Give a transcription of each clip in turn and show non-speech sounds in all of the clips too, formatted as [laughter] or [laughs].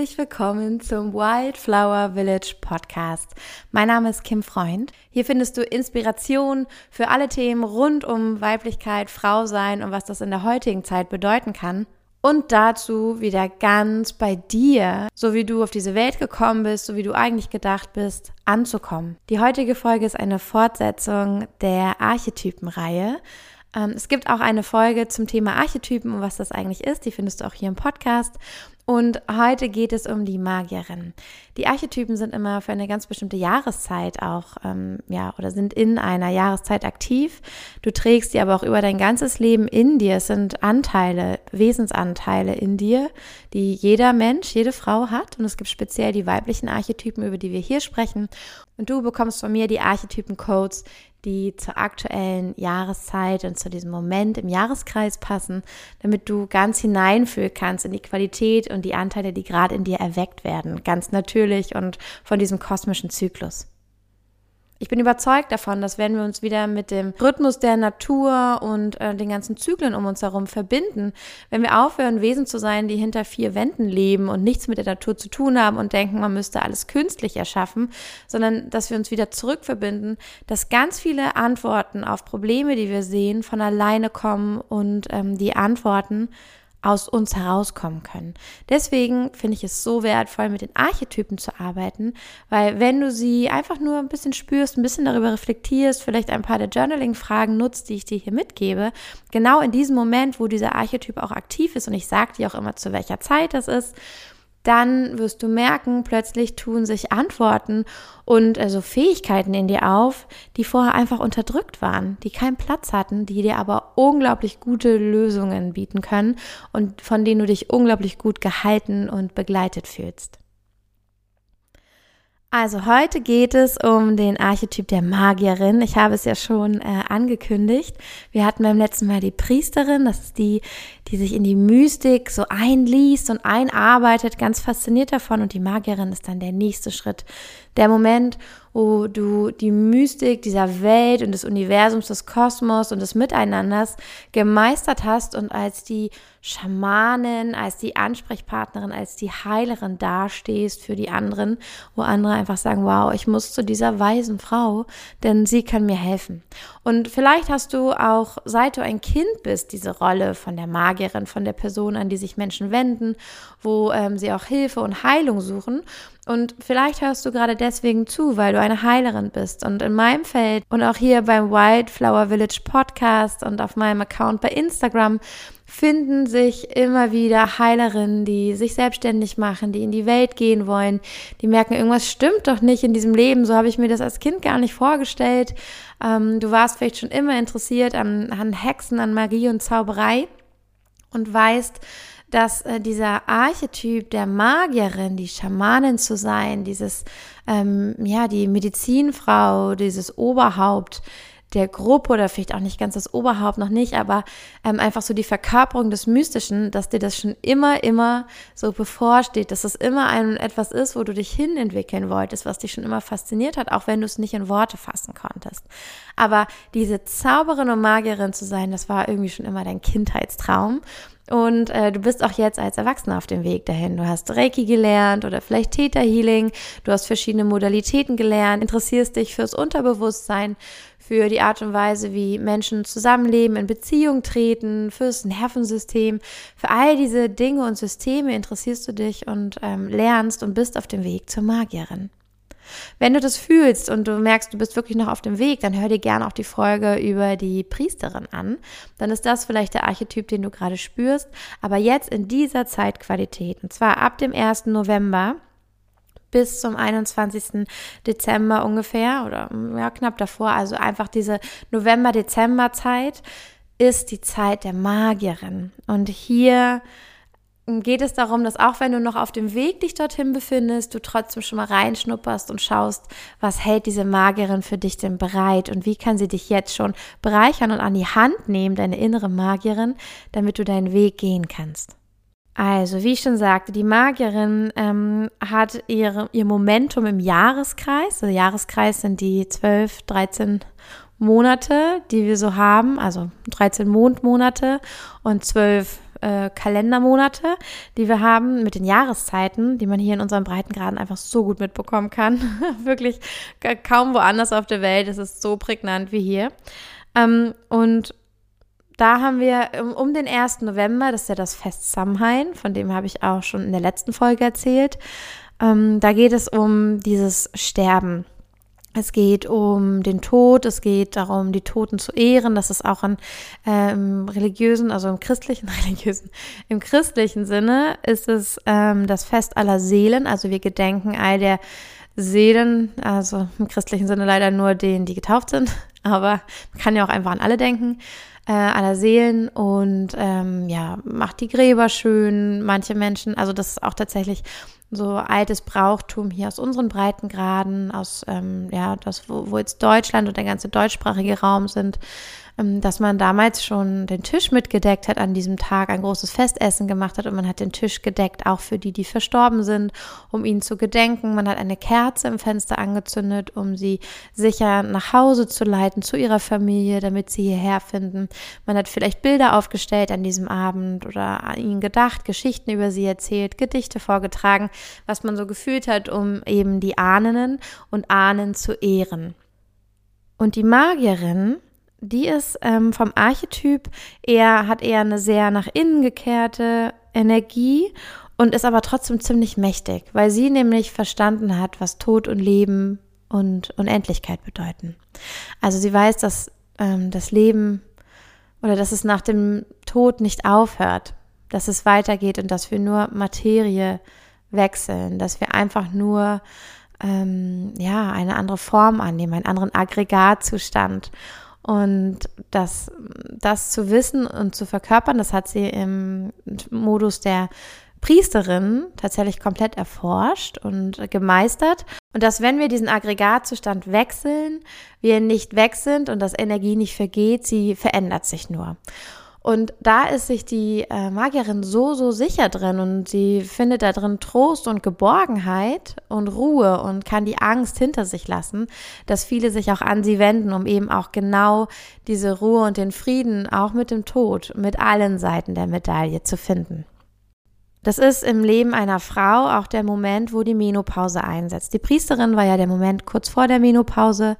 herzlich willkommen zum Wildflower Village Podcast. Mein Name ist Kim Freund. Hier findest du Inspiration für alle Themen rund um Weiblichkeit, Frau sein und was das in der heutigen Zeit bedeuten kann. Und dazu wieder ganz bei dir, so wie du auf diese Welt gekommen bist, so wie du eigentlich gedacht bist, anzukommen. Die heutige Folge ist eine Fortsetzung der Archetypenreihe. Ähm, es gibt auch eine Folge zum Thema Archetypen und was das eigentlich ist. Die findest du auch hier im Podcast. Und heute geht es um die Magierin. Die Archetypen sind immer für eine ganz bestimmte Jahreszeit auch, ähm, ja, oder sind in einer Jahreszeit aktiv. Du trägst sie aber auch über dein ganzes Leben in dir. Es sind Anteile, Wesensanteile in dir, die jeder Mensch, jede Frau hat. Und es gibt speziell die weiblichen Archetypen, über die wir hier sprechen. Und du bekommst von mir die Archetypen-Codes, die zur aktuellen Jahreszeit und zu diesem Moment im Jahreskreis passen, damit du ganz hineinfühlen kannst in die Qualität und die Anteile, die gerade in dir erweckt werden, ganz natürlich und von diesem kosmischen Zyklus. Ich bin überzeugt davon, dass wenn wir uns wieder mit dem Rhythmus der Natur und äh, den ganzen Zyklen um uns herum verbinden, wenn wir aufhören, Wesen zu sein, die hinter vier Wänden leben und nichts mit der Natur zu tun haben und denken, man müsste alles künstlich erschaffen, sondern dass wir uns wieder zurückverbinden, dass ganz viele Antworten auf Probleme, die wir sehen, von alleine kommen und ähm, die Antworten aus uns herauskommen können. Deswegen finde ich es so wertvoll, mit den Archetypen zu arbeiten, weil wenn du sie einfach nur ein bisschen spürst, ein bisschen darüber reflektierst, vielleicht ein paar der Journaling-Fragen nutzt, die ich dir hier mitgebe, genau in diesem Moment, wo dieser Archetyp auch aktiv ist und ich sage dir auch immer, zu welcher Zeit das ist, dann wirst du merken, plötzlich tun sich Antworten und also Fähigkeiten in dir auf, die vorher einfach unterdrückt waren, die keinen Platz hatten, die dir aber unglaublich gute Lösungen bieten können und von denen du dich unglaublich gut gehalten und begleitet fühlst. Also heute geht es um den Archetyp der Magierin. Ich habe es ja schon äh, angekündigt. Wir hatten beim letzten Mal die Priesterin, das ist die, die sich in die Mystik so einliest und einarbeitet, ganz fasziniert davon. Und die Magierin ist dann der nächste Schritt, der Moment, wo du die Mystik dieser Welt und des Universums, des Kosmos und des Miteinanders gemeistert hast und als die Schamanin, als die Ansprechpartnerin, als die Heilerin dastehst für die anderen, wo andere einfach sagen, wow, ich muss zu dieser weisen Frau, denn sie kann mir helfen. Und vielleicht hast du auch, seit du ein Kind bist, diese Rolle von der Magierin, von der Person, an die sich Menschen wenden, wo ähm, sie auch Hilfe und Heilung suchen. Und vielleicht hörst du gerade deswegen zu, weil du eine Heilerin bist. Und in meinem Feld und auch hier beim Wildflower Village Podcast und auf meinem Account bei Instagram finden sich immer wieder Heilerinnen, die sich selbstständig machen, die in die Welt gehen wollen, die merken, irgendwas stimmt doch nicht in diesem Leben. So habe ich mir das als Kind gar nicht vorgestellt. Ähm, du warst vielleicht schon immer interessiert an, an Hexen, an Magie und Zauberei und weißt, dass äh, dieser Archetyp der Magierin, die Schamanin zu sein, dieses, ähm, ja, die Medizinfrau, dieses Oberhaupt, der Gruppe oder vielleicht auch nicht ganz das Oberhaupt noch nicht, aber ähm, einfach so die Verkörperung des Mystischen, dass dir das schon immer, immer so bevorsteht, dass es immer ein etwas ist, wo du dich hin entwickeln wolltest, was dich schon immer fasziniert hat, auch wenn du es nicht in Worte fassen konntest. Aber diese Zauberin und Magierin zu sein, das war irgendwie schon immer dein Kindheitstraum. Und äh, du bist auch jetzt als Erwachsener auf dem Weg dahin. Du hast Reiki gelernt oder vielleicht Theta Healing. Du hast verschiedene Modalitäten gelernt, interessierst dich fürs Unterbewusstsein, für die Art und Weise, wie Menschen zusammenleben, in Beziehung treten, fürs Nervensystem. Für all diese Dinge und Systeme interessierst du dich und ähm, lernst und bist auf dem Weg zur Magierin. Wenn du das fühlst und du merkst, du bist wirklich noch auf dem Weg, dann hör dir gerne auch die Folge über die Priesterin an. Dann ist das vielleicht der Archetyp, den du gerade spürst. Aber jetzt in dieser Zeitqualität, und zwar ab dem 1. November, bis zum 21. Dezember ungefähr oder ja, knapp davor, also einfach diese November-Dezember-Zeit ist die Zeit der Magierin. Und hier geht es darum, dass auch wenn du noch auf dem Weg dich dorthin befindest, du trotzdem schon mal reinschnupperst und schaust, was hält diese Magierin für dich denn bereit und wie kann sie dich jetzt schon bereichern und an die Hand nehmen, deine innere Magierin, damit du deinen Weg gehen kannst. Also, wie ich schon sagte, die Magierin ähm, hat ihre, ihr Momentum im Jahreskreis. Der Jahreskreis sind die 12, 13 Monate, die wir so haben, also 13 Mondmonate und 12 äh, Kalendermonate, die wir haben mit den Jahreszeiten, die man hier in unserem Breitengraden einfach so gut mitbekommen kann. [laughs] Wirklich kaum woanders auf der Welt ist es so prägnant wie hier. Ähm, und da haben wir um, um, den 1. November, das ist ja das Fest Samhain, von dem habe ich auch schon in der letzten Folge erzählt. Ähm, da geht es um dieses Sterben. Es geht um den Tod, es geht darum, die Toten zu ehren. Das ist auch äh, im religiösen, also im christlichen, [laughs] religiösen, im christlichen Sinne ist es ähm, das Fest aller Seelen. Also wir gedenken all der Seelen, also im christlichen Sinne leider nur denen, die getauft sind, [laughs] aber man kann ja auch einfach an alle denken, äh, aller Seelen und ähm, ja, macht die Gräber schön. Manche Menschen, also das ist auch tatsächlich so altes Brauchtum hier aus unseren Breitengraden, aus ähm, ja, das, wo, wo jetzt Deutschland und der ganze deutschsprachige Raum sind, dass man damals schon den Tisch mitgedeckt hat an diesem Tag, ein großes Festessen gemacht hat und man hat den Tisch gedeckt, auch für die, die verstorben sind, um ihnen zu gedenken. Man hat eine Kerze im Fenster angezündet, um sie sicher nach Hause zu leiten, zu ihrer Familie, damit sie hierher finden. Man hat vielleicht Bilder aufgestellt an diesem Abend oder an ihnen gedacht, Geschichten über sie erzählt, Gedichte vorgetragen, was man so gefühlt hat, um eben die Ahnen und Ahnen zu ehren. Und die Magierin, die ist ähm, vom Archetyp eher, hat eher eine sehr nach innen gekehrte Energie und ist aber trotzdem ziemlich mächtig, weil sie nämlich verstanden hat, was Tod und Leben und Unendlichkeit bedeuten. Also sie weiß, dass ähm, das Leben oder dass es nach dem Tod nicht aufhört, dass es weitergeht und dass wir nur Materie wechseln, dass wir einfach nur ähm, ja eine andere Form annehmen, einen anderen Aggregatzustand und das, das zu wissen und zu verkörpern, das hat sie im Modus der Priesterin tatsächlich komplett erforscht und gemeistert. Und dass wenn wir diesen Aggregatzustand wechseln, wir nicht weg sind und dass Energie nicht vergeht, sie verändert sich nur. Und da ist sich die äh, Magierin so, so sicher drin und sie findet da drin Trost und Geborgenheit und Ruhe und kann die Angst hinter sich lassen, dass viele sich auch an sie wenden, um eben auch genau diese Ruhe und den Frieden auch mit dem Tod, mit allen Seiten der Medaille zu finden. Das ist im Leben einer Frau auch der Moment, wo die Menopause einsetzt. Die Priesterin war ja der Moment kurz vor der Menopause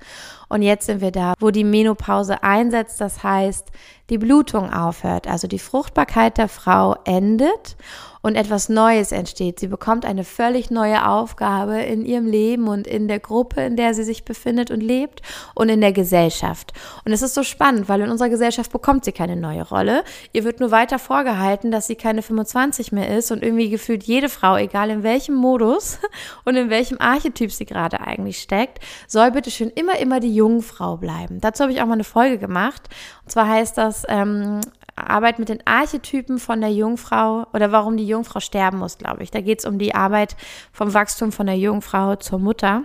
und jetzt sind wir da, wo die Menopause einsetzt. Das heißt, die Blutung aufhört, also die Fruchtbarkeit der Frau endet und etwas Neues entsteht. Sie bekommt eine völlig neue Aufgabe in ihrem Leben und in der Gruppe, in der sie sich befindet und lebt und in der Gesellschaft. Und es ist so spannend, weil in unserer Gesellschaft bekommt sie keine neue Rolle. Ihr wird nur weiter vorgehalten, dass sie keine 25 mehr ist und irgendwie gefühlt jede Frau, egal in welchem Modus [laughs] und in welchem Archetyp sie gerade eigentlich steckt, soll bitte schön immer, immer die Jungfrau bleiben. Dazu habe ich auch mal eine Folge gemacht. Und zwar heißt das ähm, Arbeit mit den Archetypen von der Jungfrau oder warum die Jungfrau sterben muss, glaube ich. Da geht es um die Arbeit vom Wachstum von der Jungfrau zur Mutter.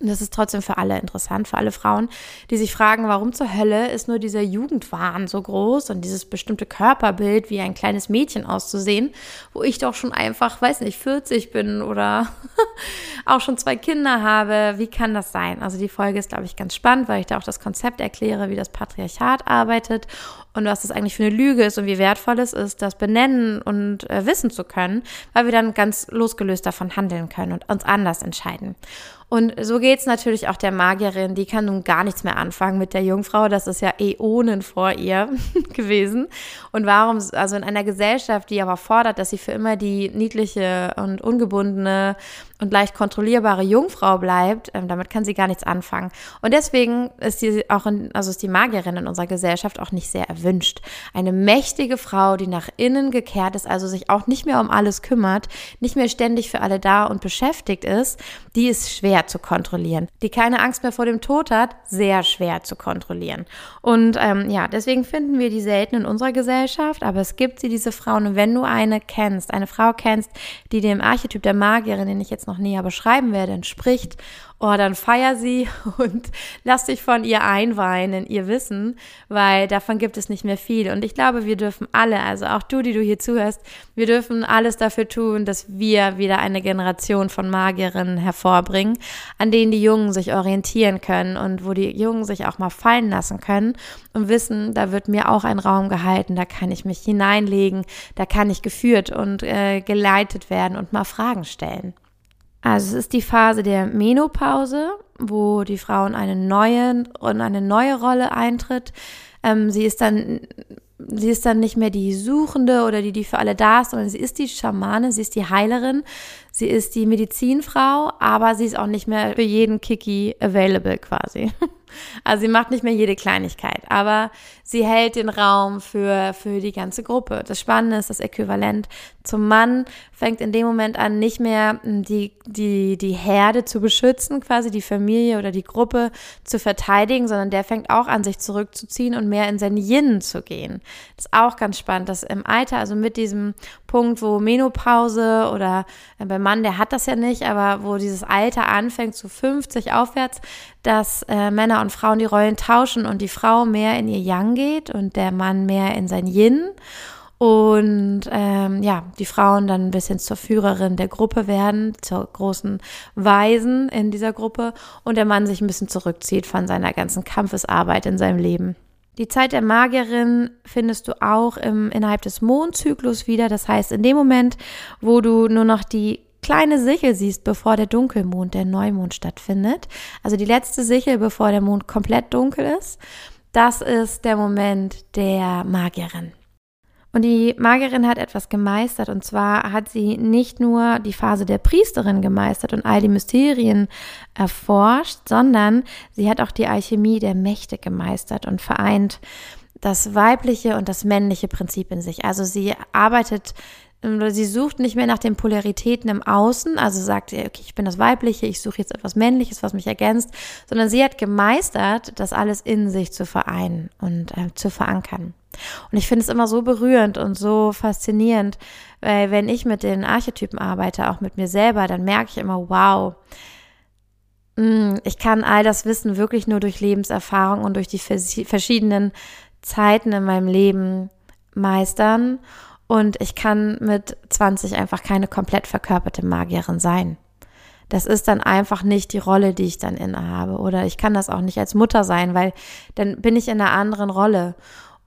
Und das ist trotzdem für alle interessant, für alle Frauen, die sich fragen, warum zur Hölle ist nur dieser Jugendwahn so groß und dieses bestimmte Körperbild, wie ein kleines Mädchen auszusehen, wo ich doch schon einfach, weiß nicht, 40 bin oder [laughs] auch schon zwei Kinder habe. Wie kann das sein? Also die Folge ist, glaube ich, ganz spannend, weil ich da auch das Konzept erkläre, wie das Patriarchat arbeitet und was das eigentlich für eine Lüge ist und wie wertvoll es ist, das benennen und äh, wissen zu können, weil wir dann ganz losgelöst davon handeln können und uns anders entscheiden. Und so geht's natürlich auch der Magierin, die kann nun gar nichts mehr anfangen mit der Jungfrau, das ist ja Äonen vor ihr [laughs] gewesen. Und warum, also in einer Gesellschaft, die aber fordert, dass sie für immer die niedliche und ungebundene und leicht kontrollierbare Jungfrau bleibt, ähm, damit kann sie gar nichts anfangen. Und deswegen ist sie auch in, also ist die Magierin in unserer Gesellschaft auch nicht sehr erwünscht. Eine mächtige Frau, die nach innen gekehrt ist, also sich auch nicht mehr um alles kümmert, nicht mehr ständig für alle da und beschäftigt ist, die ist schwer zu kontrollieren. Die keine Angst mehr vor dem Tod hat, sehr schwer zu kontrollieren. Und ähm, ja, deswegen finden wir die selten in unserer Gesellschaft, aber es gibt sie, diese Frauen. Und wenn du eine kennst, eine Frau kennst, die dem Archetyp der Magierin, den ich jetzt noch näher beschreiben werde, entspricht, oh, dann feier sie [laughs] und lass dich von ihr einweihen in ihr Wissen, weil davon gibt es nicht mehr viel. Und ich glaube, wir dürfen alle, also auch du, die du hier zuhörst, wir dürfen alles dafür tun, dass wir wieder eine Generation von Magierinnen hervorbringen, an denen die Jungen sich orientieren können und wo die Jungen sich auch mal fallen lassen können und wissen, da wird mir auch ein Raum gehalten, da kann ich mich hineinlegen, da kann ich geführt und äh, geleitet werden und mal Fragen stellen. Also es ist die Phase der Menopause, wo die Frau in eine neue, in eine neue Rolle eintritt. Ähm, sie ist dann sie ist dann nicht mehr die Suchende oder die, die für alle da ist, sondern sie ist die Schamane, sie ist die Heilerin, sie ist die Medizinfrau, aber sie ist auch nicht mehr für jeden Kiki available quasi. [laughs] Also sie macht nicht mehr jede Kleinigkeit, aber sie hält den Raum für, für die ganze Gruppe. Das Spannende ist, das Äquivalent zum Mann fängt in dem Moment an, nicht mehr hm, die, die, die Herde zu beschützen, quasi die Familie oder die Gruppe zu verteidigen, sondern der fängt auch an, sich zurückzuziehen und mehr in sein Yin zu gehen. Das ist auch ganz spannend, dass im Alter, also mit diesem Punkt, wo Menopause oder äh, beim Mann, der hat das ja nicht, aber wo dieses Alter anfängt, zu 50 aufwärts, dass äh, Männer und Frauen die Rollen tauschen und die Frau mehr in ihr Yang geht und der Mann mehr in sein Yin und ähm, ja, die Frauen dann ein bisschen zur Führerin der Gruppe werden, zur großen Weisen in dieser Gruppe und der Mann sich ein bisschen zurückzieht von seiner ganzen Kampfesarbeit in seinem Leben. Die Zeit der Magierin findest du auch im, innerhalb des Mondzyklus wieder. Das heißt, in dem Moment, wo du nur noch die kleine Sichel siehst, bevor der Dunkelmond, der Neumond stattfindet, also die letzte Sichel, bevor der Mond komplett dunkel ist, das ist der Moment der Magierin. Und die Magierin hat etwas gemeistert. Und zwar hat sie nicht nur die Phase der Priesterin gemeistert und all die Mysterien erforscht, sondern sie hat auch die Alchemie der Mächte gemeistert und vereint das weibliche und das männliche Prinzip in sich. Also sie arbeitet Sie sucht nicht mehr nach den Polaritäten im Außen, also sagt sie, okay, ich bin das Weibliche, ich suche jetzt etwas Männliches, was mich ergänzt, sondern sie hat gemeistert, das alles in sich zu vereinen und äh, zu verankern. Und ich finde es immer so berührend und so faszinierend, weil wenn ich mit den Archetypen arbeite, auch mit mir selber, dann merke ich immer, wow, mm, ich kann all das Wissen wirklich nur durch Lebenserfahrung und durch die verschiedenen Zeiten in meinem Leben meistern und ich kann mit 20 einfach keine komplett verkörperte Magierin sein. Das ist dann einfach nicht die Rolle, die ich dann innehabe. Oder ich kann das auch nicht als Mutter sein, weil dann bin ich in einer anderen Rolle.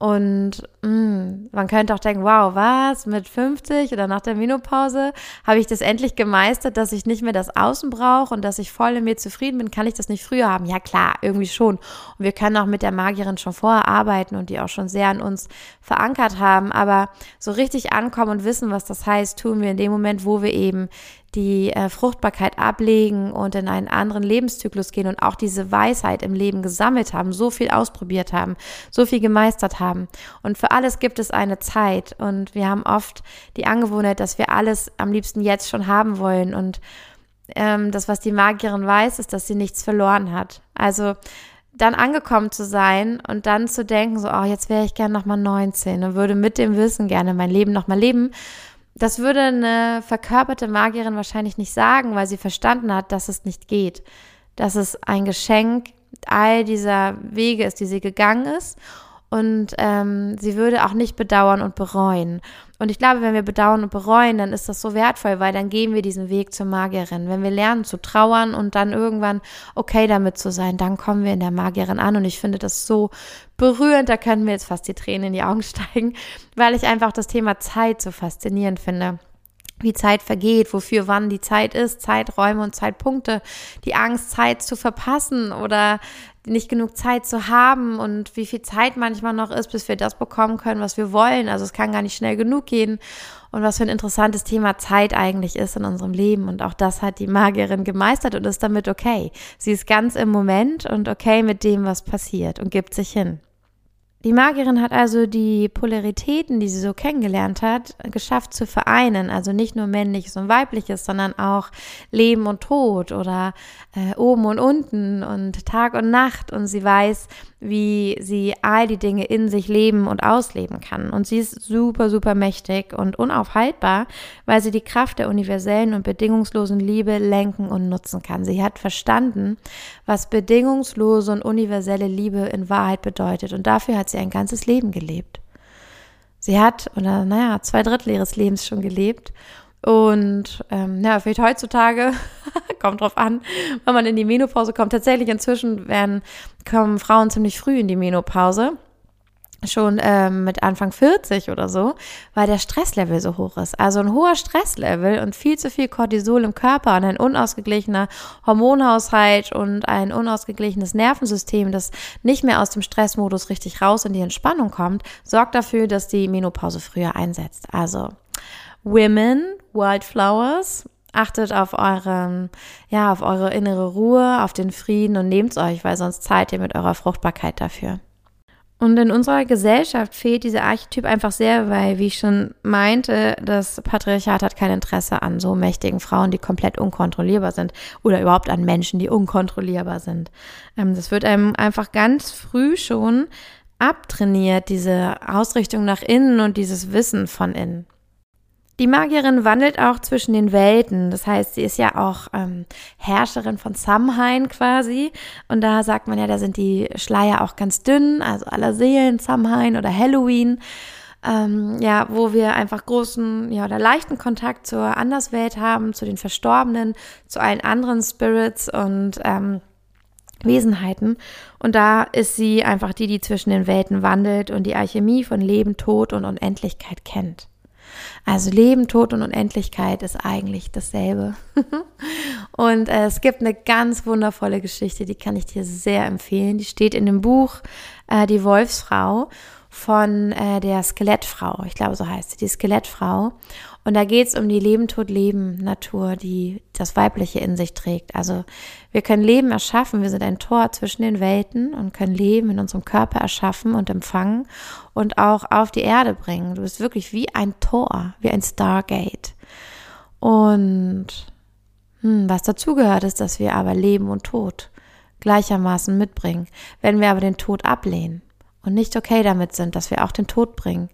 Und mh, mm, man könnte auch denken, wow, was, mit 50 oder nach der Menopause habe ich das endlich gemeistert, dass ich nicht mehr das Außen brauche und dass ich voll in mir zufrieden bin. Kann ich das nicht früher haben? Ja klar, irgendwie schon. Und wir können auch mit der Magierin schon vorher arbeiten und die auch schon sehr an uns verankert haben. Aber so richtig ankommen und wissen, was das heißt, tun wir in dem Moment, wo wir eben die äh, Fruchtbarkeit ablegen und in einen anderen Lebenszyklus gehen und auch diese Weisheit im Leben gesammelt haben, so viel ausprobiert haben, so viel gemeistert haben. Und für alles gibt es eine Zeit und wir haben oft die Angewohnheit, dass wir alles am liebsten jetzt schon haben wollen und ähm, das, was die Magierin weiß, ist, dass sie nichts verloren hat. Also dann angekommen zu sein und dann zu denken, so, oh, jetzt wäre ich gerne nochmal 19 und würde mit dem Wissen gerne mein Leben nochmal leben das würde eine verkörperte Magierin wahrscheinlich nicht sagen, weil sie verstanden hat, dass es nicht geht. Dass es ein Geschenk all dieser Wege ist, die sie gegangen ist. Und ähm, sie würde auch nicht bedauern und bereuen. Und ich glaube, wenn wir bedauern und bereuen, dann ist das so wertvoll, weil dann gehen wir diesen Weg zur Magierin. Wenn wir lernen zu trauern und dann irgendwann okay damit zu sein, dann kommen wir in der Magierin an. Und ich finde das so berührend, da können mir jetzt fast die Tränen in die Augen [laughs] steigen, weil ich einfach das Thema Zeit so faszinierend finde wie Zeit vergeht, wofür wann die Zeit ist, Zeiträume und Zeitpunkte, die Angst, Zeit zu verpassen oder nicht genug Zeit zu haben und wie viel Zeit manchmal noch ist, bis wir das bekommen können, was wir wollen. Also es kann gar nicht schnell genug gehen. Und was für ein interessantes Thema Zeit eigentlich ist in unserem Leben. Und auch das hat die Magierin gemeistert und ist damit okay. Sie ist ganz im Moment und okay mit dem, was passiert und gibt sich hin. Die Magierin hat also die Polaritäten, die sie so kennengelernt hat, geschafft zu vereinen. Also nicht nur männliches und weibliches, sondern auch Leben und Tod oder äh, oben und unten und Tag und Nacht. Und sie weiß, wie sie all die Dinge in sich leben und ausleben kann. Und sie ist super, super mächtig und unaufhaltbar, weil sie die Kraft der universellen und bedingungslosen Liebe lenken und nutzen kann. Sie hat verstanden, was bedingungslose und universelle Liebe in Wahrheit bedeutet. Und dafür hat sie ein ganzes Leben gelebt. Sie hat, oder naja, zwei Drittel ihres Lebens schon gelebt und ähm, ja, vielleicht heutzutage, [laughs] kommt drauf an, wenn man in die Menopause kommt. Tatsächlich inzwischen werden, kommen Frauen ziemlich früh in die Menopause. Schon ähm, mit Anfang 40 oder so, weil der Stresslevel so hoch ist. Also ein hoher Stresslevel und viel zu viel Cortisol im Körper und ein unausgeglichener Hormonhaushalt und ein unausgeglichenes Nervensystem, das nicht mehr aus dem Stressmodus richtig raus in die Entspannung kommt, sorgt dafür, dass die Menopause früher einsetzt. Also Women, Wildflowers. Achtet auf eure, ja, auf eure innere Ruhe, auf den Frieden und nehmt euch, weil sonst zahlt ihr mit eurer Fruchtbarkeit dafür. Und in unserer Gesellschaft fehlt dieser Archetyp einfach sehr, weil, wie ich schon meinte, das Patriarchat hat kein Interesse an so mächtigen Frauen, die komplett unkontrollierbar sind oder überhaupt an Menschen, die unkontrollierbar sind. Ähm, das wird einem einfach ganz früh schon abtrainiert, diese Ausrichtung nach innen und dieses Wissen von innen. Die Magierin wandelt auch zwischen den Welten. Das heißt, sie ist ja auch ähm, Herrscherin von Samhain quasi. Und da sagt man ja, da sind die Schleier auch ganz dünn, also aller Seelen, Samhain oder Halloween. Ähm, ja, wo wir einfach großen, ja, oder leichten Kontakt zur Anderswelt haben, zu den Verstorbenen, zu allen anderen Spirits und ähm, Wesenheiten. Und da ist sie einfach die, die zwischen den Welten wandelt und die Alchemie von Leben, Tod und Unendlichkeit kennt. Also Leben, Tod und Unendlichkeit ist eigentlich dasselbe. [laughs] und äh, es gibt eine ganz wundervolle Geschichte, die kann ich dir sehr empfehlen. Die steht in dem Buch äh, Die Wolfsfrau von äh, der Skelettfrau. Ich glaube, so heißt sie, die Skelettfrau. Und da geht es um die Leben, Tod, Leben, Natur, die das Weibliche in sich trägt. Also wir können Leben erschaffen, wir sind ein Tor zwischen den Welten und können Leben in unserem Körper erschaffen und empfangen und auch auf die Erde bringen. Du bist wirklich wie ein Tor, wie ein Stargate. Und hm, was dazugehört ist, dass wir aber Leben und Tod gleichermaßen mitbringen. Wenn wir aber den Tod ablehnen und nicht okay damit sind, dass wir auch den Tod bringen,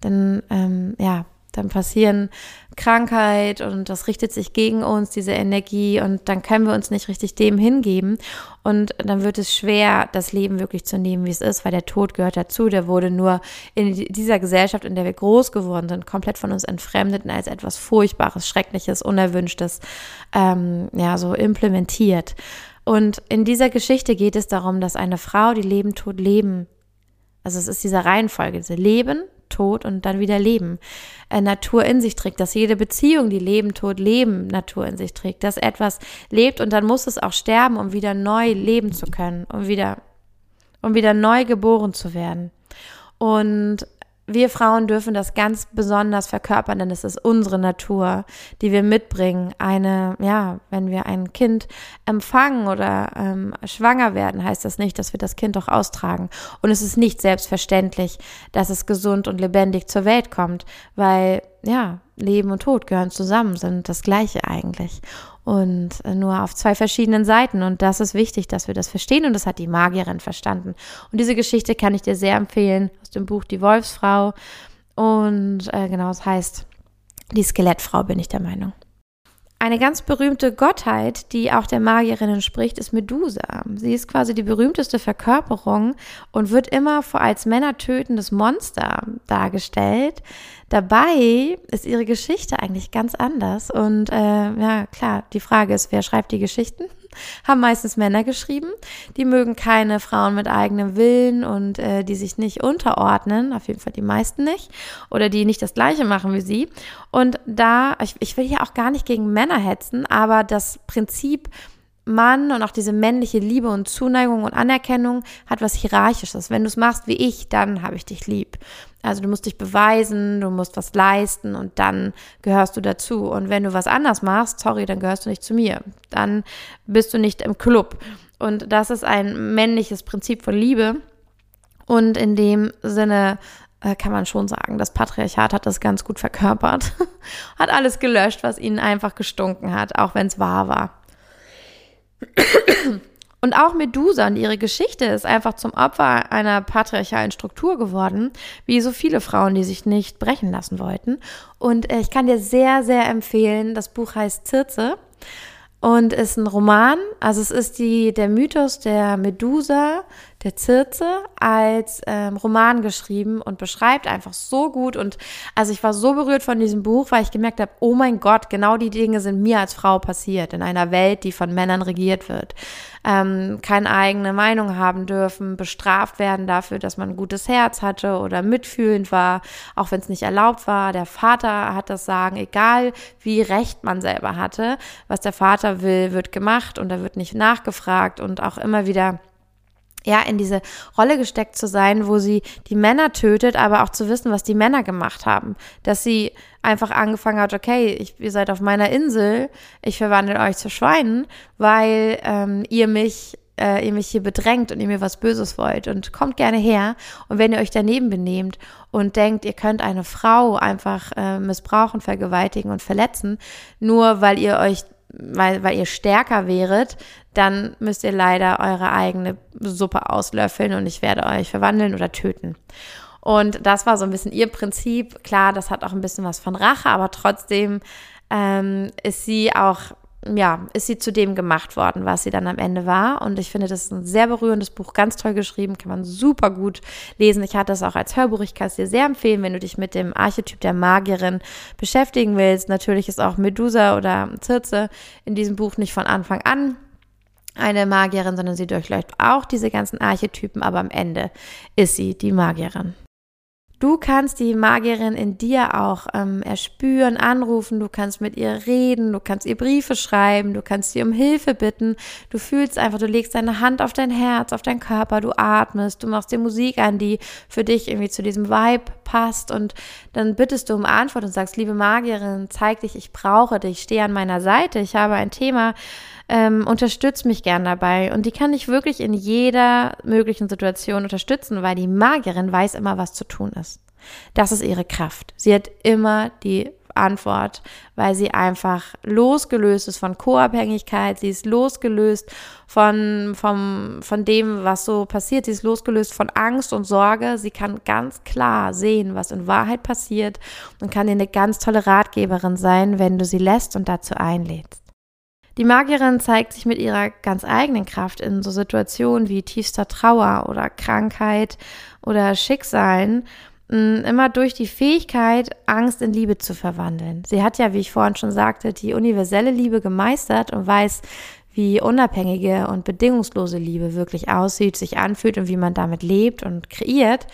dann ähm, ja, dann passieren Krankheit und das richtet sich gegen uns, diese Energie, und dann können wir uns nicht richtig dem hingeben. Und dann wird es schwer, das Leben wirklich zu nehmen, wie es ist, weil der Tod gehört dazu. Der wurde nur in dieser Gesellschaft, in der wir groß geworden sind, komplett von uns entfremdet und als etwas Furchtbares, Schreckliches, Unerwünschtes, ähm, ja, so implementiert. Und in dieser Geschichte geht es darum, dass eine Frau, die Leben, Tod, Leben, also es ist diese Reihenfolge, diese Leben, Tod und dann wieder Leben äh, Natur in sich trägt, dass jede Beziehung, die Leben, Tod, Leben Natur in sich trägt, dass etwas lebt und dann muss es auch sterben, um wieder neu leben zu können, um wieder, um wieder neu geboren zu werden. Und wir Frauen dürfen das ganz besonders verkörpern, denn es ist unsere Natur, die wir mitbringen. Eine, ja, wenn wir ein Kind empfangen oder ähm, schwanger werden, heißt das nicht, dass wir das Kind auch austragen. Und es ist nicht selbstverständlich, dass es gesund und lebendig zur Welt kommt, weil, ja, Leben und Tod gehören zusammen, sind das Gleiche eigentlich und äh, nur auf zwei verschiedenen Seiten. Und das ist wichtig, dass wir das verstehen und das hat die Magierin verstanden. Und diese Geschichte kann ich dir sehr empfehlen aus dem Buch Die Wolfsfrau. Und äh, genau, es heißt Die Skelettfrau, bin ich der Meinung. Eine ganz berühmte Gottheit, die auch der Magierin entspricht, ist Medusa. Sie ist quasi die berühmteste Verkörperung und wird immer vor als männertötendes Monster dargestellt. Dabei ist ihre Geschichte eigentlich ganz anders. Und äh, ja, klar, die Frage ist, wer schreibt die Geschichten? Haben meistens Männer geschrieben. Die mögen keine Frauen mit eigenem Willen und äh, die sich nicht unterordnen, auf jeden Fall die meisten nicht, oder die nicht das Gleiche machen wie sie. Und da, ich, ich will hier auch gar nicht gegen Männer hetzen, aber das Prinzip, Mann und auch diese männliche Liebe und Zuneigung und Anerkennung hat was Hierarchisches. Wenn du es machst wie ich, dann habe ich dich lieb. Also du musst dich beweisen, du musst was leisten und dann gehörst du dazu. Und wenn du was anders machst, sorry, dann gehörst du nicht zu mir. Dann bist du nicht im Club. Und das ist ein männliches Prinzip von Liebe. Und in dem Sinne äh, kann man schon sagen, das Patriarchat hat das ganz gut verkörpert, [laughs] hat alles gelöscht, was ihnen einfach gestunken hat, auch wenn es wahr war. Und auch Medusa und ihre Geschichte ist einfach zum Opfer einer patriarchalen Struktur geworden, wie so viele Frauen, die sich nicht brechen lassen wollten. Und äh, ich kann dir sehr, sehr empfehlen, das Buch heißt Zirze und ist ein Roman. Also es ist die, der Mythos der Medusa, der Zirze, als ähm, Roman geschrieben und beschreibt einfach so gut. Und also ich war so berührt von diesem Buch, weil ich gemerkt habe, oh mein Gott, genau die Dinge sind mir als Frau passiert in einer Welt, die von Männern regiert wird ähm, keine eigene Meinung haben dürfen, bestraft werden dafür, dass man ein gutes Herz hatte oder mitfühlend war, auch wenn es nicht erlaubt war. Der Vater hat das Sagen, egal wie recht man selber hatte, was der Vater will, wird gemacht und da wird nicht nachgefragt und auch immer wieder ja, in diese Rolle gesteckt zu sein, wo sie die Männer tötet, aber auch zu wissen, was die Männer gemacht haben. Dass sie einfach angefangen hat, okay, ich, ihr seid auf meiner Insel, ich verwandle euch zu Schweinen, weil ähm, ihr mich äh, ihr mich hier bedrängt und ihr mir was Böses wollt und kommt gerne her und wenn ihr euch daneben benehmt und denkt, ihr könnt eine Frau einfach äh, missbrauchen, vergewaltigen und verletzen, nur weil ihr euch weil, weil ihr stärker wäret, dann müsst ihr leider eure eigene Suppe auslöffeln und ich werde euch verwandeln oder töten. Und das war so ein bisschen ihr Prinzip. Klar, das hat auch ein bisschen was von Rache, aber trotzdem ähm, ist sie auch ja, ist sie zu dem gemacht worden, was sie dann am Ende war. Und ich finde, das ist ein sehr berührendes Buch, ganz toll geschrieben, kann man super gut lesen. Ich hatte es auch als Hörbuch, ich kann es dir sehr empfehlen, wenn du dich mit dem Archetyp der Magierin beschäftigen willst. Natürlich ist auch Medusa oder Circe in diesem Buch nicht von Anfang an eine Magierin, sondern sie durchläuft auch diese ganzen Archetypen, aber am Ende ist sie die Magierin. Du kannst die Magierin in dir auch ähm, erspüren, anrufen, du kannst mit ihr reden, du kannst ihr Briefe schreiben, du kannst sie um Hilfe bitten. Du fühlst einfach, du legst deine Hand auf dein Herz, auf deinen Körper, du atmest, du machst dir Musik an, die für dich irgendwie zu diesem Vibe passt und dann bittest du um Antwort und sagst, liebe Magierin, zeig dich, ich brauche dich, stehe an meiner Seite, ich habe ein Thema, ähm, unterstützt mich gern dabei. Und die kann ich wirklich in jeder möglichen Situation unterstützen, weil die Magierin weiß immer, was zu tun ist. Das ist ihre Kraft. Sie hat immer die Antwort, weil sie einfach losgelöst ist von Co-Abhängigkeit, sie ist losgelöst von, vom, von dem, was so passiert, sie ist losgelöst von Angst und Sorge. Sie kann ganz klar sehen, was in Wahrheit passiert und kann dir eine ganz tolle Ratgeberin sein, wenn du sie lässt und dazu einlädst. Die Magierin zeigt sich mit ihrer ganz eigenen Kraft in so Situationen wie tiefster Trauer oder Krankheit oder Schicksalen immer durch die Fähigkeit, Angst in Liebe zu verwandeln. Sie hat ja, wie ich vorhin schon sagte, die universelle Liebe gemeistert und weiß, wie unabhängige und bedingungslose Liebe wirklich aussieht, sich anfühlt und wie man damit lebt und kreiert.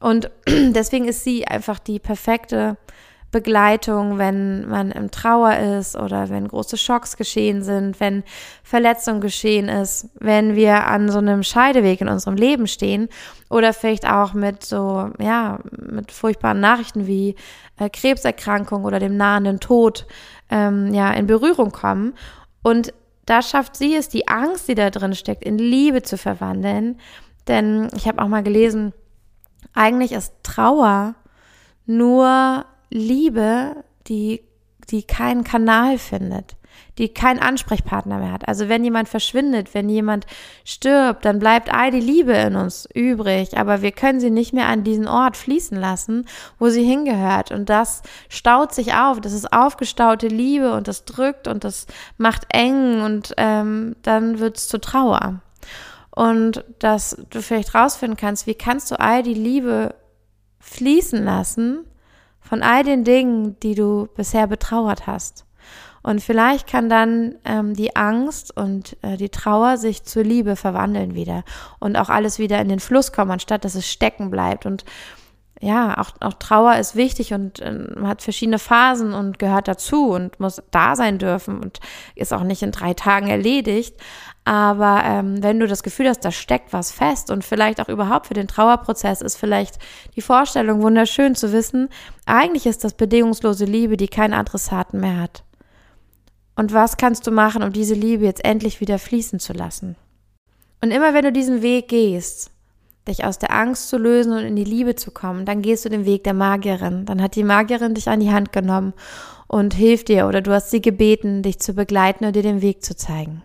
Und [clears throat] deswegen ist sie einfach die perfekte Begleitung, wenn man im Trauer ist oder wenn große Schocks geschehen sind, wenn Verletzung geschehen ist, wenn wir an so einem Scheideweg in unserem Leben stehen oder vielleicht auch mit so, ja, mit furchtbaren Nachrichten wie äh, Krebserkrankung oder dem nahenden Tod, ähm, ja, in Berührung kommen. Und da schafft sie es, die Angst, die da drin steckt, in Liebe zu verwandeln. Denn ich habe auch mal gelesen, eigentlich ist Trauer nur Liebe, die, die keinen Kanal findet, die keinen Ansprechpartner mehr hat. Also wenn jemand verschwindet, wenn jemand stirbt, dann bleibt all die Liebe in uns übrig, aber wir können sie nicht mehr an diesen Ort fließen lassen, wo sie hingehört. Und das staut sich auf, das ist aufgestaute Liebe und das drückt und das macht eng und ähm, dann wird es zu Trauer. Und dass du vielleicht rausfinden kannst, wie kannst du all die Liebe fließen lassen, von all den Dingen, die du bisher betrauert hast. Und vielleicht kann dann ähm, die Angst und äh, die Trauer sich zur Liebe verwandeln wieder und auch alles wieder in den Fluss kommen, anstatt dass es stecken bleibt. Und ja, auch, auch Trauer ist wichtig und äh, hat verschiedene Phasen und gehört dazu und muss da sein dürfen und ist auch nicht in drei Tagen erledigt. Aber ähm, wenn du das Gefühl hast, da steckt was fest und vielleicht auch überhaupt für den Trauerprozess ist vielleicht die Vorstellung wunderschön zu wissen, eigentlich ist das bedingungslose Liebe, die keinen Adressaten mehr hat. Und was kannst du machen, um diese Liebe jetzt endlich wieder fließen zu lassen? Und immer wenn du diesen Weg gehst, dich aus der Angst zu lösen und in die Liebe zu kommen, dann gehst du den Weg der Magierin. Dann hat die Magierin dich an die Hand genommen und hilft dir oder du hast sie gebeten, dich zu begleiten und dir den Weg zu zeigen.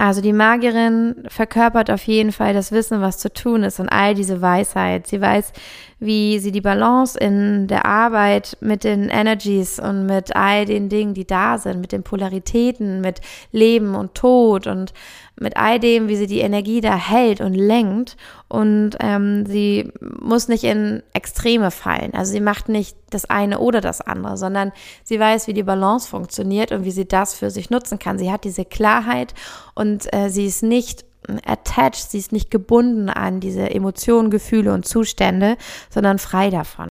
Also die Magierin verkörpert auf jeden Fall das Wissen, was zu tun ist und all diese Weisheit. Sie weiß, wie sie die Balance in der Arbeit mit den Energies und mit all den Dingen, die da sind, mit den Polaritäten, mit Leben und Tod und mit all dem, wie sie die Energie da hält und lenkt. Und ähm, sie muss nicht in Extreme fallen. Also sie macht nicht das eine oder das andere, sondern sie weiß, wie die Balance funktioniert und wie sie das für sich nutzen kann. Sie hat diese Klarheit und äh, sie ist nicht attached, sie ist nicht gebunden an diese Emotionen, Gefühle und Zustände, sondern frei davon.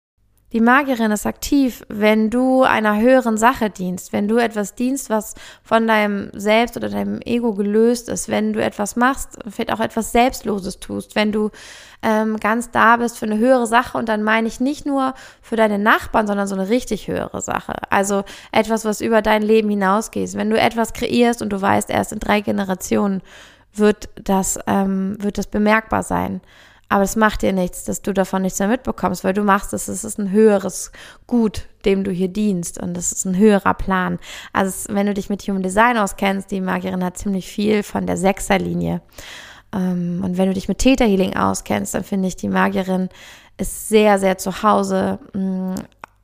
Die Magierin ist aktiv, wenn du einer höheren Sache dienst, wenn du etwas dienst, was von deinem Selbst oder deinem Ego gelöst ist, wenn du etwas machst, vielleicht auch etwas Selbstloses tust, wenn du ähm, ganz da bist für eine höhere Sache und dann meine ich nicht nur für deine Nachbarn, sondern so eine richtig höhere Sache. Also etwas, was über dein Leben hinausgeht. Wenn du etwas kreierst und du weißt, erst in drei Generationen wird das, ähm, wird das bemerkbar sein. Aber es macht dir nichts, dass du davon nichts mehr mitbekommst, weil du machst es, es ist ein höheres Gut, dem du hier dienst und es ist ein höherer Plan. Also wenn du dich mit Human Design auskennst, die Magierin hat ziemlich viel von der Sechserlinie. Ähm, und wenn du dich mit Theta Healing auskennst, dann finde ich, die Magierin ist sehr, sehr zu Hause mm,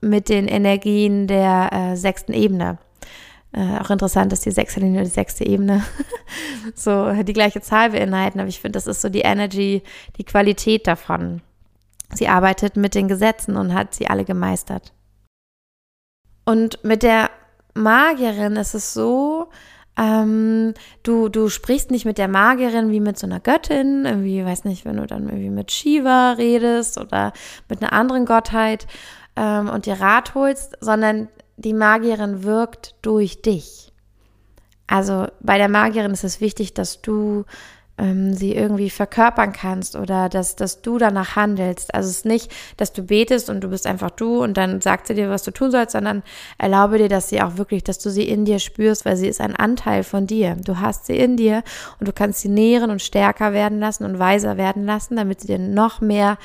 mit den Energien der äh, sechsten Ebene. Äh, auch interessant, dass die sechste Linie und die sechste Ebene [laughs] so die gleiche Zahl beinhalten, aber ich finde, das ist so die Energy, die Qualität davon. Sie arbeitet mit den Gesetzen und hat sie alle gemeistert. Und mit der Magierin ist es so, ähm, du, du sprichst nicht mit der Magierin wie mit so einer Göttin, irgendwie, weiß nicht, wenn du dann irgendwie mit Shiva redest oder mit einer anderen Gottheit ähm, und dir Rat holst, sondern die Magierin wirkt durch dich. Also bei der Magierin ist es wichtig, dass du ähm, sie irgendwie verkörpern kannst oder dass, dass du danach handelst. Also es ist nicht, dass du betest und du bist einfach du und dann sagt sie dir, was du tun sollst, sondern erlaube dir, dass sie auch wirklich, dass du sie in dir spürst, weil sie ist ein Anteil von dir. Du hast sie in dir und du kannst sie nähren und stärker werden lassen und weiser werden lassen, damit sie dir noch mehr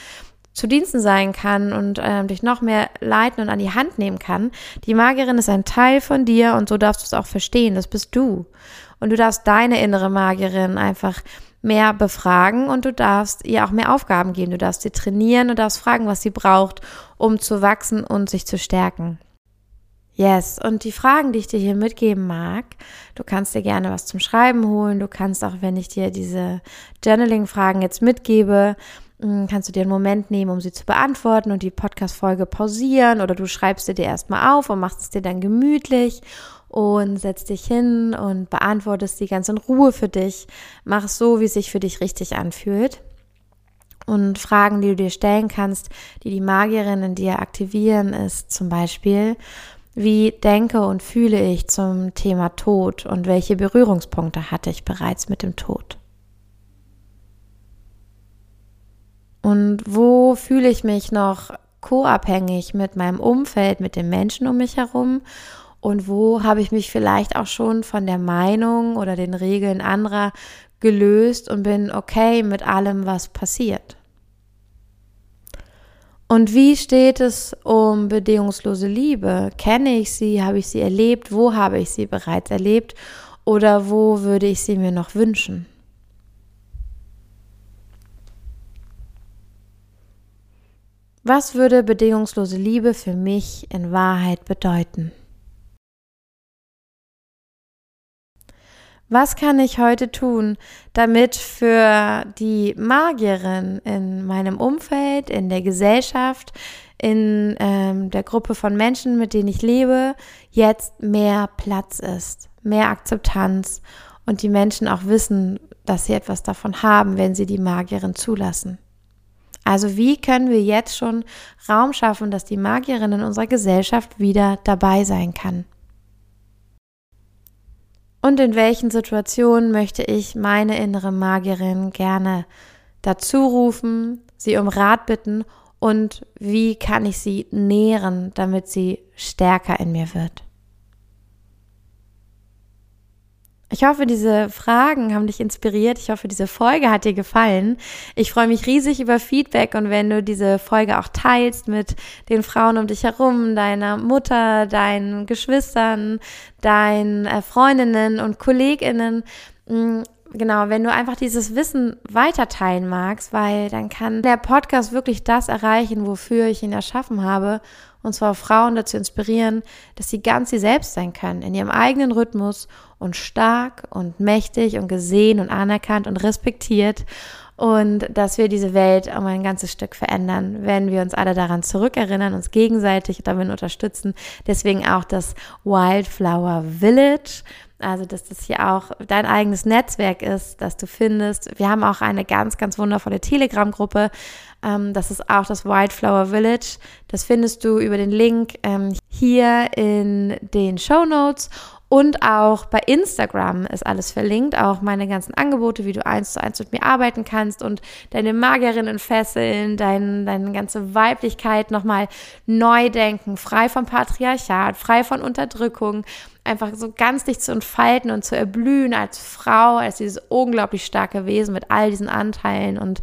zu Diensten sein kann und äh, dich noch mehr leiten und an die Hand nehmen kann. Die Magierin ist ein Teil von dir und so darfst du es auch verstehen. Das bist du. Und du darfst deine innere Magierin einfach mehr befragen und du darfst ihr auch mehr Aufgaben geben. Du darfst sie trainieren und darfst fragen, was sie braucht, um zu wachsen und sich zu stärken. Yes, und die Fragen, die ich dir hier mitgeben mag, du kannst dir gerne was zum Schreiben holen. Du kannst auch, wenn ich dir diese Journaling-Fragen jetzt mitgebe, kannst du dir einen Moment nehmen, um sie zu beantworten und die Podcast-Folge pausieren oder du schreibst sie dir erstmal auf und machst es dir dann gemütlich und setzt dich hin und beantwortest die ganz in Ruhe für dich. Mach es so, wie es sich für dich richtig anfühlt. Und Fragen, die du dir stellen kannst, die die Magierin in dir aktivieren, ist zum Beispiel, wie denke und fühle ich zum Thema Tod und welche Berührungspunkte hatte ich bereits mit dem Tod? Und wo fühle ich mich noch co-abhängig mit meinem Umfeld, mit den Menschen um mich herum? Und wo habe ich mich vielleicht auch schon von der Meinung oder den Regeln anderer gelöst und bin okay mit allem, was passiert? Und wie steht es um bedingungslose Liebe? Kenne ich sie? Habe ich sie erlebt? Wo habe ich sie bereits erlebt? Oder wo würde ich sie mir noch wünschen? Was würde bedingungslose Liebe für mich in Wahrheit bedeuten? Was kann ich heute tun, damit für die Magierin in meinem Umfeld, in der Gesellschaft, in ähm, der Gruppe von Menschen, mit denen ich lebe, jetzt mehr Platz ist, mehr Akzeptanz und die Menschen auch wissen, dass sie etwas davon haben, wenn sie die Magierin zulassen? Also wie können wir jetzt schon Raum schaffen, dass die Magierin in unserer Gesellschaft wieder dabei sein kann? Und in welchen Situationen möchte ich meine innere Magierin gerne dazu rufen, sie um Rat bitten und wie kann ich sie nähren, damit sie stärker in mir wird? Ich hoffe, diese Fragen haben dich inspiriert. Ich hoffe, diese Folge hat dir gefallen. Ich freue mich riesig über Feedback und wenn du diese Folge auch teilst mit den Frauen um dich herum, deiner Mutter, deinen Geschwistern, deinen äh, Freundinnen und Kolleginnen, mm, genau, wenn du einfach dieses Wissen weiter teilen magst, weil dann kann der Podcast wirklich das erreichen, wofür ich ihn erschaffen habe. Und zwar Frauen dazu inspirieren, dass sie ganz sie selbst sein können, in ihrem eigenen Rhythmus und stark und mächtig und gesehen und anerkannt und respektiert. Und dass wir diese Welt um ein ganzes Stück verändern, wenn wir uns alle daran zurückerinnern, uns gegenseitig damit unterstützen. Deswegen auch das Wildflower Village also, dass das hier auch dein eigenes Netzwerk ist, das du findest. Wir haben auch eine ganz, ganz wundervolle Telegram-Gruppe. Ähm, das ist auch das Wildflower Village. Das findest du über den Link ähm, hier in den Show Notes. Und auch bei Instagram ist alles verlinkt, auch meine ganzen Angebote, wie du eins zu eins mit mir arbeiten kannst und deine Magerinnen fesseln, dein, deine ganze Weiblichkeit nochmal neu denken, frei vom Patriarchat, frei von Unterdrückung, einfach so ganz dich zu entfalten und zu erblühen als Frau, als dieses unglaublich starke Wesen mit all diesen Anteilen und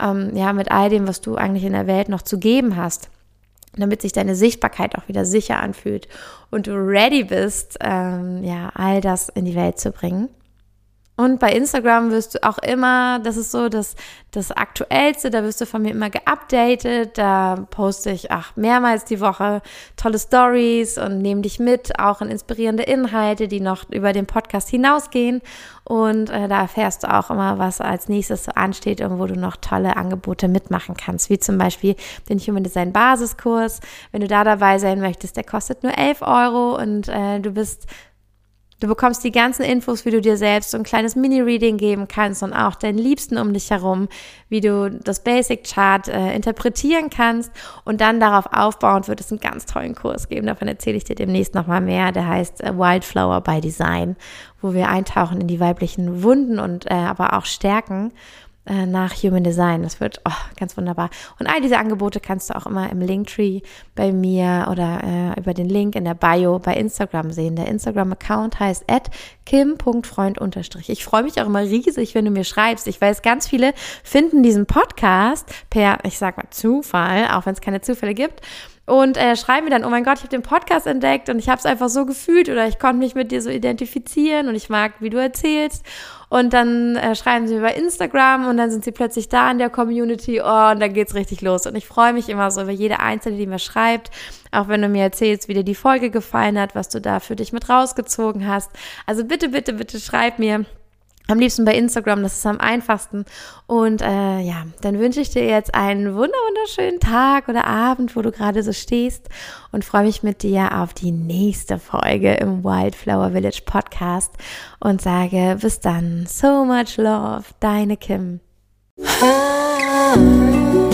ähm, ja, mit all dem, was du eigentlich in der Welt noch zu geben hast damit sich deine Sichtbarkeit auch wieder sicher anfühlt und du ready bist, ähm, ja, all das in die Welt zu bringen. Und bei Instagram wirst du auch immer, das ist so das, das Aktuellste, da wirst du von mir immer geupdatet. Da poste ich ach, mehrmals die Woche tolle Stories und nehme dich mit, auch in inspirierende Inhalte, die noch über den Podcast hinausgehen. Und äh, da erfährst du auch immer, was als nächstes so ansteht und wo du noch tolle Angebote mitmachen kannst, wie zum Beispiel den Human Design Basiskurs. Wenn du da dabei sein möchtest, der kostet nur 11 Euro und äh, du bist Du bekommst die ganzen Infos, wie du dir selbst so ein kleines Mini-Reading geben kannst und auch deinen Liebsten um dich herum, wie du das Basic Chart äh, interpretieren kannst und dann darauf aufbauend wird es einen ganz tollen Kurs geben. Davon erzähle ich dir demnächst nochmal mehr. Der heißt äh, Wildflower by Design, wo wir eintauchen in die weiblichen Wunden und äh, aber auch Stärken äh, nach Human Design. Das wird oh, ganz wunderbar. Und all diese Angebote kannst du auch immer im Linktree bei mir oder äh, über den Link in der Bio bei Instagram sehen. Der Instagram-Account heißt kim.freund Ich freue mich auch immer riesig, wenn du mir schreibst. Ich weiß, ganz viele finden diesen Podcast per, ich sag mal, Zufall, auch wenn es keine Zufälle gibt und äh, schreiben mir dann, oh mein Gott, ich habe den Podcast entdeckt und ich habe es einfach so gefühlt oder ich konnte mich mit dir so identifizieren und ich mag, wie du erzählst. Und dann äh, schreiben sie mir bei Instagram und dann sind sie plötzlich da in der Community. Oh, und dann geht's richtig los. Und ich freue mich immer so über jede Einzelne, die mir schreibt. Auch wenn du mir erzählst, wie dir die Folge gefallen hat, was du da für dich mit rausgezogen hast. Also bitte, bitte, bitte schreib mir. Am liebsten bei Instagram, das ist am einfachsten. Und äh, ja, dann wünsche ich dir jetzt einen wunderschönen Tag oder Abend, wo du gerade so stehst und freue mich mit dir auf die nächste Folge im Wildflower Village Podcast und sage bis dann. So much love, deine Kim. Ah.